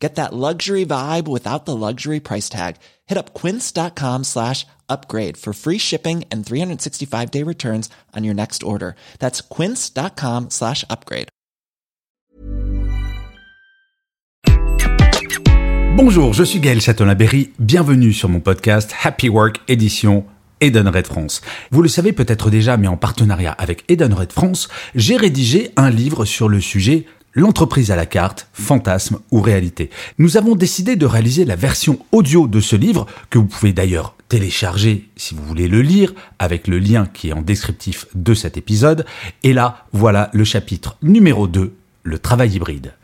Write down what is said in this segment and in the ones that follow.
Get that luxury vibe without the luxury price tag. Hit up quince.com slash upgrade for free shipping and 365 day returns on your next order. That's quince.com slash upgrade. Bonjour, je suis Gaël Châtelain-Berry. Bienvenue sur mon podcast Happy Work édition Edenred France. Vous le savez peut-être déjà, mais en partenariat avec Edenred France, j'ai rédigé un livre sur le sujet L'entreprise à la carte, fantasme ou réalité. Nous avons décidé de réaliser la version audio de ce livre, que vous pouvez d'ailleurs télécharger si vous voulez le lire, avec le lien qui est en descriptif de cet épisode. Et là, voilà le chapitre numéro 2, le travail hybride.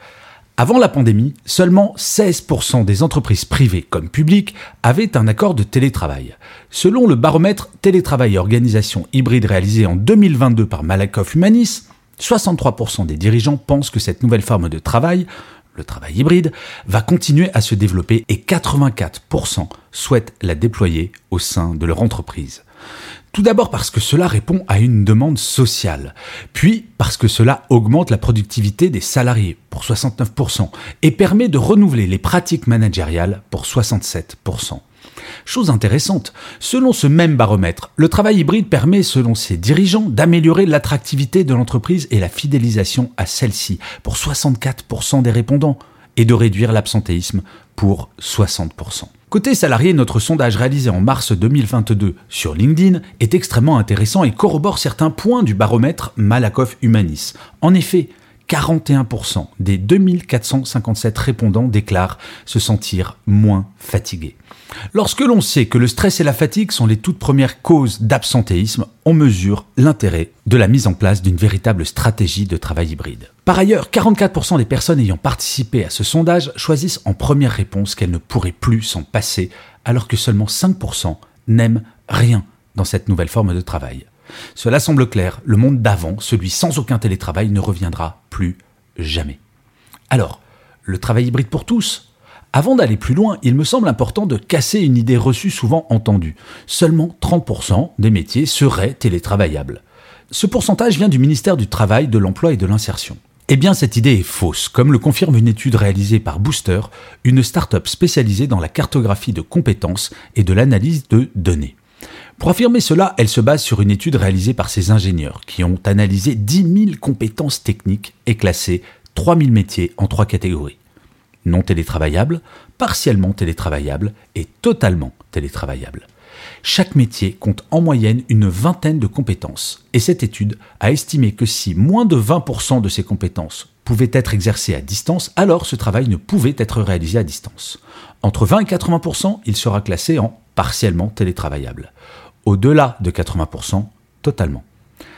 Avant la pandémie, seulement 16% des entreprises privées comme publiques avaient un accord de télétravail. Selon le baromètre Télétravail et organisation hybride réalisé en 2022 par Malakoff Humanis, 63% des dirigeants pensent que cette nouvelle forme de travail, le travail hybride, va continuer à se développer et 84% souhaitent la déployer au sein de leur entreprise. Tout d'abord parce que cela répond à une demande sociale, puis parce que cela augmente la productivité des salariés pour 69% et permet de renouveler les pratiques managériales pour 67%. Chose intéressante, selon ce même baromètre, le travail hybride permet, selon ses dirigeants, d'améliorer l'attractivité de l'entreprise et la fidélisation à celle-ci pour 64% des répondants et de réduire l'absentéisme pour 60%. Côté salarié, notre sondage réalisé en mars 2022 sur LinkedIn est extrêmement intéressant et corrobore certains points du baromètre Malakoff Humanis. En effet, 41% des 2457 répondants déclarent se sentir moins fatigués. Lorsque l'on sait que le stress et la fatigue sont les toutes premières causes d'absentéisme, on mesure l'intérêt de la mise en place d'une véritable stratégie de travail hybride. Par ailleurs, 44% des personnes ayant participé à ce sondage choisissent en première réponse qu'elles ne pourraient plus s'en passer, alors que seulement 5% n'aiment rien dans cette nouvelle forme de travail. Cela semble clair, le monde d'avant, celui sans aucun télétravail, ne reviendra jamais. Alors, le travail hybride pour tous Avant d'aller plus loin, il me semble important de casser une idée reçue souvent entendue. Seulement 30% des métiers seraient télétravaillables. Ce pourcentage vient du ministère du Travail, de l'Emploi et de l'Insertion. Eh bien, cette idée est fausse, comme le confirme une étude réalisée par Booster, une start-up spécialisée dans la cartographie de compétences et de l'analyse de données. Pour affirmer cela, elle se base sur une étude réalisée par ses ingénieurs qui ont analysé 10 000 compétences techniques et classé 3 000 métiers en trois catégories. Non télétravaillables, partiellement télétravaillables et totalement télétravaillables. Chaque métier compte en moyenne une vingtaine de compétences et cette étude a estimé que si moins de 20% de ces compétences pouvaient être exercées à distance, alors ce travail ne pouvait être réalisé à distance. Entre 20 et 80%, il sera classé en partiellement télétravaillable au-delà de 80%, totalement.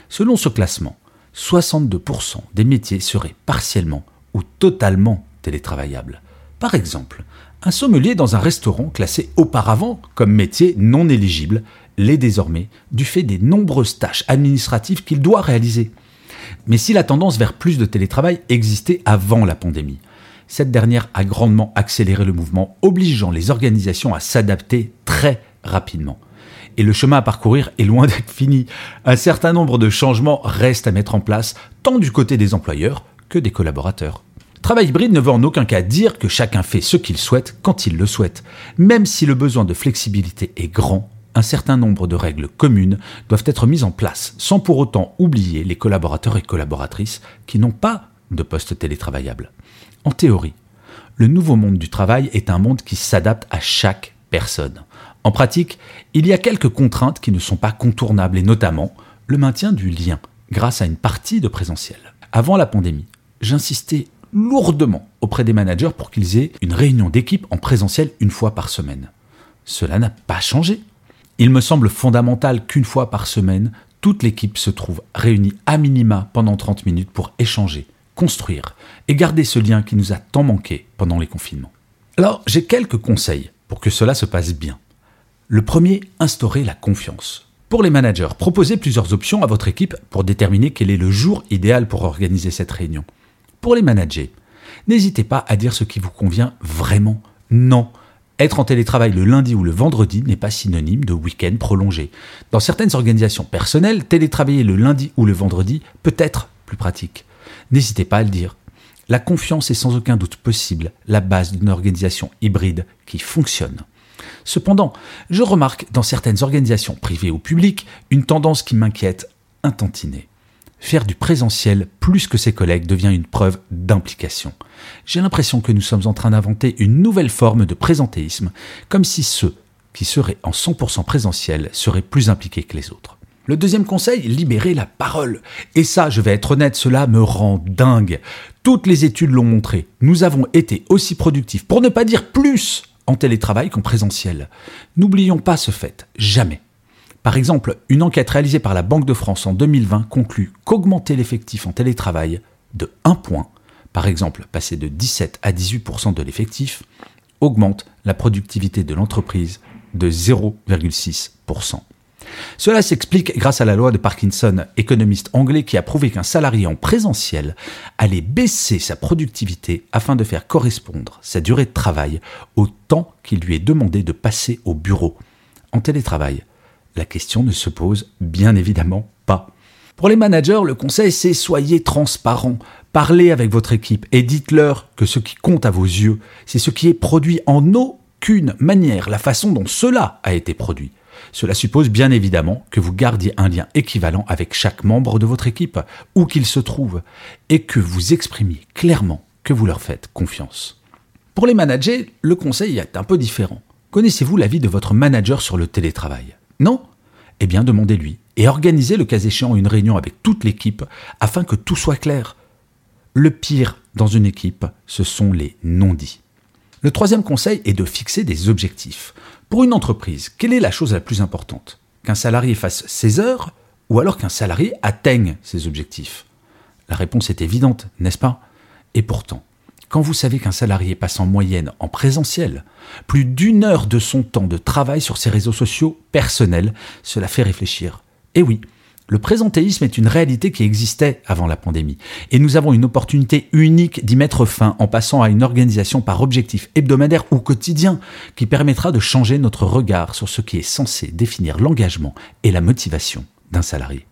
Selon ce classement, 62% des métiers seraient partiellement ou totalement télétravaillables. Par exemple, un sommelier dans un restaurant classé auparavant comme métier non éligible l'est désormais du fait des nombreuses tâches administratives qu'il doit réaliser. Mais si la tendance vers plus de télétravail existait avant la pandémie, cette dernière a grandement accéléré le mouvement, obligeant les organisations à s'adapter très rapidement et le chemin à parcourir est loin d'être fini. Un certain nombre de changements restent à mettre en place, tant du côté des employeurs que des collaborateurs. Travail hybride ne veut en aucun cas dire que chacun fait ce qu'il souhaite quand il le souhaite. Même si le besoin de flexibilité est grand, un certain nombre de règles communes doivent être mises en place, sans pour autant oublier les collaborateurs et collaboratrices qui n'ont pas de poste télétravaillable. En théorie, le nouveau monde du travail est un monde qui s'adapte à chaque personne. En pratique, il y a quelques contraintes qui ne sont pas contournables et notamment le maintien du lien grâce à une partie de présentiel. Avant la pandémie, j'insistais lourdement auprès des managers pour qu'ils aient une réunion d'équipe en présentiel une fois par semaine. Cela n'a pas changé. Il me semble fondamental qu'une fois par semaine, toute l'équipe se trouve réunie à minima pendant 30 minutes pour échanger, construire et garder ce lien qui nous a tant manqué pendant les confinements. Alors, j'ai quelques conseils pour que cela se passe bien. Le premier, instaurer la confiance. Pour les managers, proposez plusieurs options à votre équipe pour déterminer quel est le jour idéal pour organiser cette réunion. Pour les managers, n'hésitez pas à dire ce qui vous convient vraiment. Non, être en télétravail le lundi ou le vendredi n'est pas synonyme de week-end prolongé. Dans certaines organisations personnelles, télétravailler le lundi ou le vendredi peut être plus pratique. N'hésitez pas à le dire. La confiance est sans aucun doute possible la base d'une organisation hybride qui fonctionne. Cependant, je remarque dans certaines organisations privées ou publiques une tendance qui m'inquiète un. Faire du présentiel plus que ses collègues devient une preuve d'implication. J'ai l'impression que nous sommes en train d'inventer une nouvelle forme de présentéisme, comme si ceux qui seraient en 100% présentiel seraient plus impliqués que les autres. Le deuxième conseil, libérer la parole. Et ça, je vais être honnête, cela me rend dingue. Toutes les études l'ont montré. Nous avons été aussi productifs, pour ne pas dire plus, en télétravail qu'en présentiel. N'oublions pas ce fait, jamais. Par exemple, une enquête réalisée par la Banque de France en 2020 conclut qu'augmenter l'effectif en télétravail de 1 point, par exemple passer de 17 à 18% de l'effectif, augmente la productivité de l'entreprise de 0,6%. Cela s'explique grâce à la loi de Parkinson, économiste anglais qui a prouvé qu'un salarié en présentiel allait baisser sa productivité afin de faire correspondre sa durée de travail au temps qu'il lui est demandé de passer au bureau. En télétravail, la question ne se pose bien évidemment pas. Pour les managers, le conseil c'est soyez transparent, parlez avec votre équipe et dites-leur que ce qui compte à vos yeux, c'est ce qui est produit en aucune manière, la façon dont cela a été produit. Cela suppose bien évidemment que vous gardiez un lien équivalent avec chaque membre de votre équipe, où qu'il se trouve, et que vous exprimiez clairement que vous leur faites confiance. Pour les managers, le conseil est un peu différent. Connaissez-vous l'avis de votre manager sur le télétravail? Non? Eh bien, demandez-lui et organisez le cas échéant une réunion avec toute l'équipe afin que tout soit clair. Le pire dans une équipe, ce sont les non-dits. Le troisième conseil est de fixer des objectifs. Pour une entreprise, quelle est la chose la plus importante? Qu'un salarié fasse ses heures ou alors qu'un salarié atteigne ses objectifs? La réponse est évidente, n'est-ce pas? Et pourtant, quand vous savez qu'un salarié passe en moyenne en présentiel plus d'une heure de son temps de travail sur ses réseaux sociaux personnels, cela fait réfléchir. Et oui, le présentéisme est une réalité qui existait avant la pandémie, et nous avons une opportunité unique d'y mettre fin en passant à une organisation par objectif hebdomadaire ou quotidien qui permettra de changer notre regard sur ce qui est censé définir l'engagement et la motivation d'un salarié.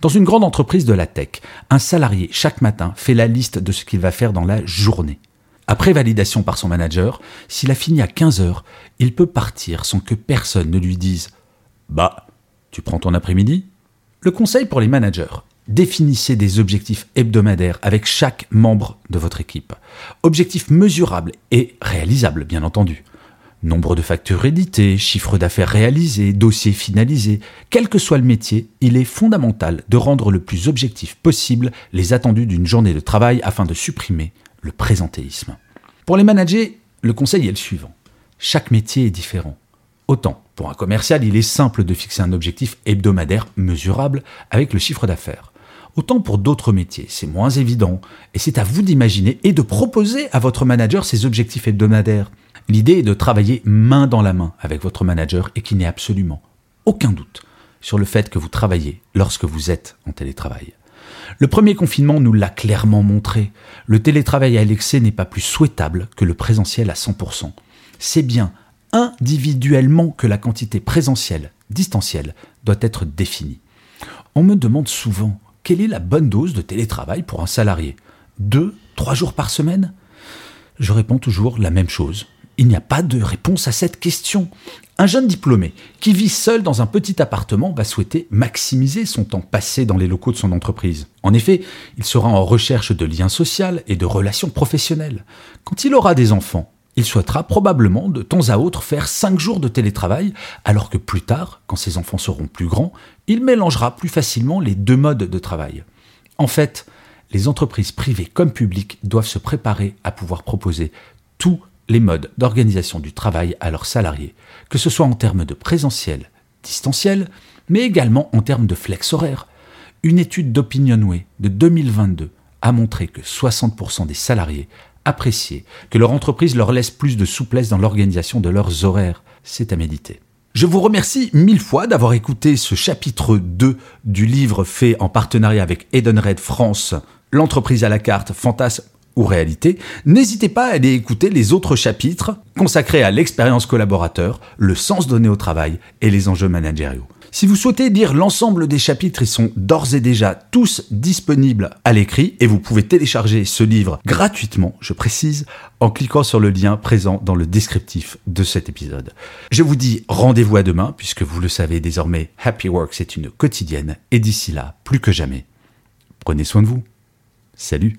Dans une grande entreprise de la tech, un salarié chaque matin fait la liste de ce qu'il va faire dans la journée. Après validation par son manager, s'il a fini à 15 heures, il peut partir sans que personne ne lui dise Bah, tu prends ton après-midi? Le conseil pour les managers définissez des objectifs hebdomadaires avec chaque membre de votre équipe. Objectifs mesurables et réalisables, bien entendu. Nombre de factures éditées, chiffre d'affaires réalisé, dossiers finalisés, quel que soit le métier, il est fondamental de rendre le plus objectif possible les attendus d'une journée de travail afin de supprimer le présentéisme. Pour les managers, le conseil est le suivant. Chaque métier est différent. Autant, pour un commercial, il est simple de fixer un objectif hebdomadaire mesurable avec le chiffre d'affaires. Autant pour d'autres métiers, c'est moins évident, et c'est à vous d'imaginer et de proposer à votre manager ces objectifs hebdomadaires. L'idée est de travailler main dans la main avec votre manager et qu'il n'y absolument aucun doute sur le fait que vous travaillez lorsque vous êtes en télétravail. Le premier confinement nous l'a clairement montré. Le télétravail à l'excès n'est pas plus souhaitable que le présentiel à 100%. C'est bien individuellement que la quantité présentielle, distancielle, doit être définie. On me demande souvent quelle est la bonne dose de télétravail pour un salarié? Deux, trois jours par semaine? Je réponds toujours la même chose. Il n'y a pas de réponse à cette question. Un jeune diplômé qui vit seul dans un petit appartement va souhaiter maximiser son temps passé dans les locaux de son entreprise. En effet, il sera en recherche de liens sociaux et de relations professionnelles. Quand il aura des enfants, il souhaitera probablement de temps à autre faire 5 jours de télétravail, alors que plus tard, quand ses enfants seront plus grands, il mélangera plus facilement les deux modes de travail. En fait, les entreprises privées comme publiques doivent se préparer à pouvoir proposer tout les modes d'organisation du travail à leurs salariés, que ce soit en termes de présentiel, distanciel, mais également en termes de flex horaire. Une étude d'Opinionway de 2022 a montré que 60% des salariés appréciaient que leur entreprise leur laisse plus de souplesse dans l'organisation de leurs horaires. C'est à méditer. Je vous remercie mille fois d'avoir écouté ce chapitre 2 du livre fait en partenariat avec Edenred France, l'entreprise à la carte, fantasme ou réalité. N'hésitez pas à aller écouter les autres chapitres consacrés à l'expérience collaborateur, le sens donné au travail et les enjeux managériaux. Si vous souhaitez lire l'ensemble des chapitres, ils sont d'ores et déjà tous disponibles à l'écrit et vous pouvez télécharger ce livre gratuitement, je précise, en cliquant sur le lien présent dans le descriptif de cet épisode. Je vous dis rendez-vous à demain puisque vous le savez désormais, Happy Work c'est une quotidienne et d'ici là, plus que jamais, prenez soin de vous. Salut